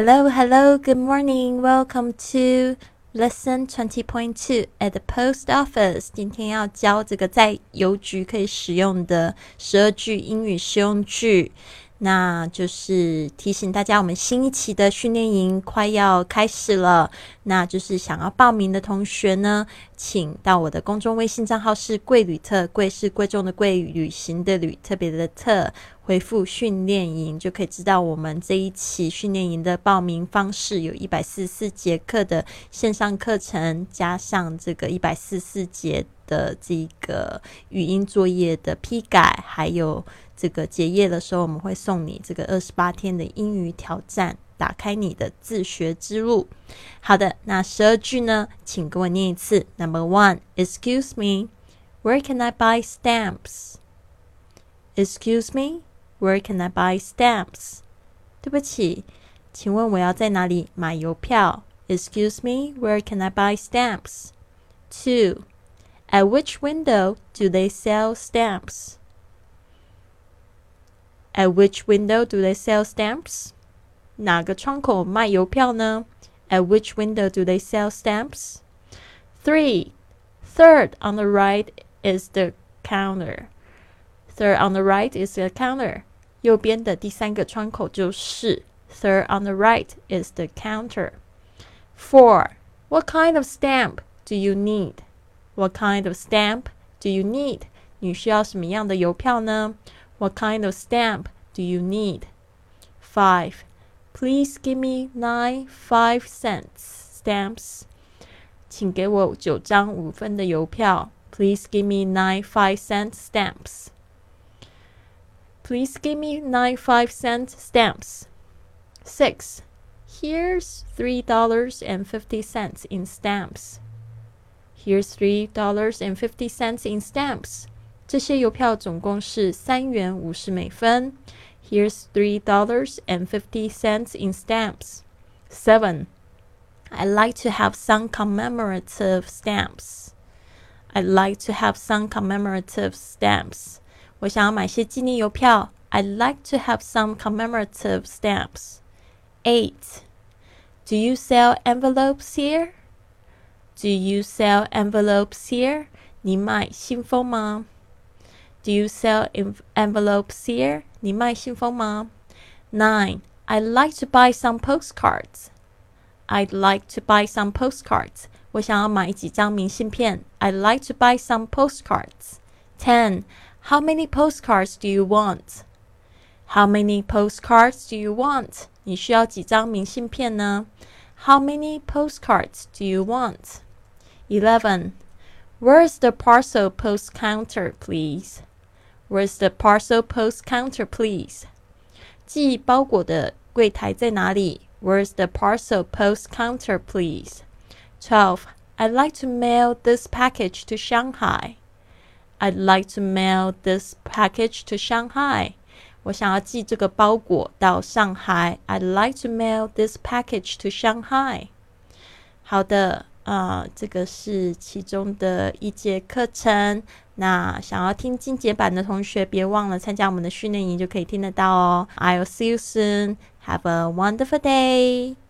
Hello, hello, good morning. Welcome to lesson twenty point two at the post office. 今天要教这个在邮局可以使用的十二句英语实用句。那就是提醒大家，我们新一期的训练营快要开始了。那就是想要报名的同学呢，请到我的公众微信账号是“贵旅特”，贵是贵重的贵，旅行的旅，特别的特，回复“训练营”就可以知道我们这一期训练营的报名方式。有一百四十四节课的线上课程，加上这个一百四十四节的这个语音作业的批改，还有。这个结业的时候，我们会送你这个二十八天的英语挑战，打开你的自学之路。好的，那十二句呢，请跟我念一次。Number one, Excuse me, where can I buy stamps? Excuse me, where can I buy stamps? 对不起，请问我要在哪里买邮票？Excuse me, where can I buy stamps? Two, at which window do they sell stamps? At which window do they sell stamps? 哪个窗口卖邮票呢？At which window do they sell stamps? Three, third on the right is the counter. Third on the right is the counter. 右边的第三个窗口就是 Third on the right is the counter. Four, what kind of stamp do you need? What kind of stamp do you need? 你需要什么样的邮票呢？what kind of stamp do you need? 5. Please give me nine five cents stamps. 请给我九张五分的邮票。Please give me nine five cent stamps. Please give me nine five cent stamps. 6. Here's three dollars and fifty cents in stamps. Here's three dollars and fifty cents in stamps. 这些邮票总共是三元五十美分。Here's three dollars and fifty cents in stamps. Seven. I'd like to have some commemorative stamps. I'd like to have some commemorative stamps. 我想要买些纪念邮票。I'd like to have some commemorative stamps. Eight. Do you sell envelopes here? Do you sell envelopes here? 你卖信封吗？do you sell envelopes here? 你卖信封吗？Nine. I'd like to buy some postcards. I'd like to buy some postcards. 我想要买几张明信片。I'd like to buy some postcards. Ten. How many postcards do you want? How many postcards do you want? 你需要几张明信片呢？How many postcards do you want? Eleven. Where's the parcel post counter, please? Where's the parcel post counter, please? 寄包裹的柜台在哪里？Where's the parcel post counter, please? Twelve. I'd like to mail this package to Shanghai. I'd like to mail this package to Shanghai. 我想要寄这个包裹到上海。I'd like to mail this package to Shanghai. 好的，啊，这个是其中的一节课程。那想要听精简版的同学，别忘了参加我们的训练营，就可以听得到哦。I'll see you soon. Have a wonderful day.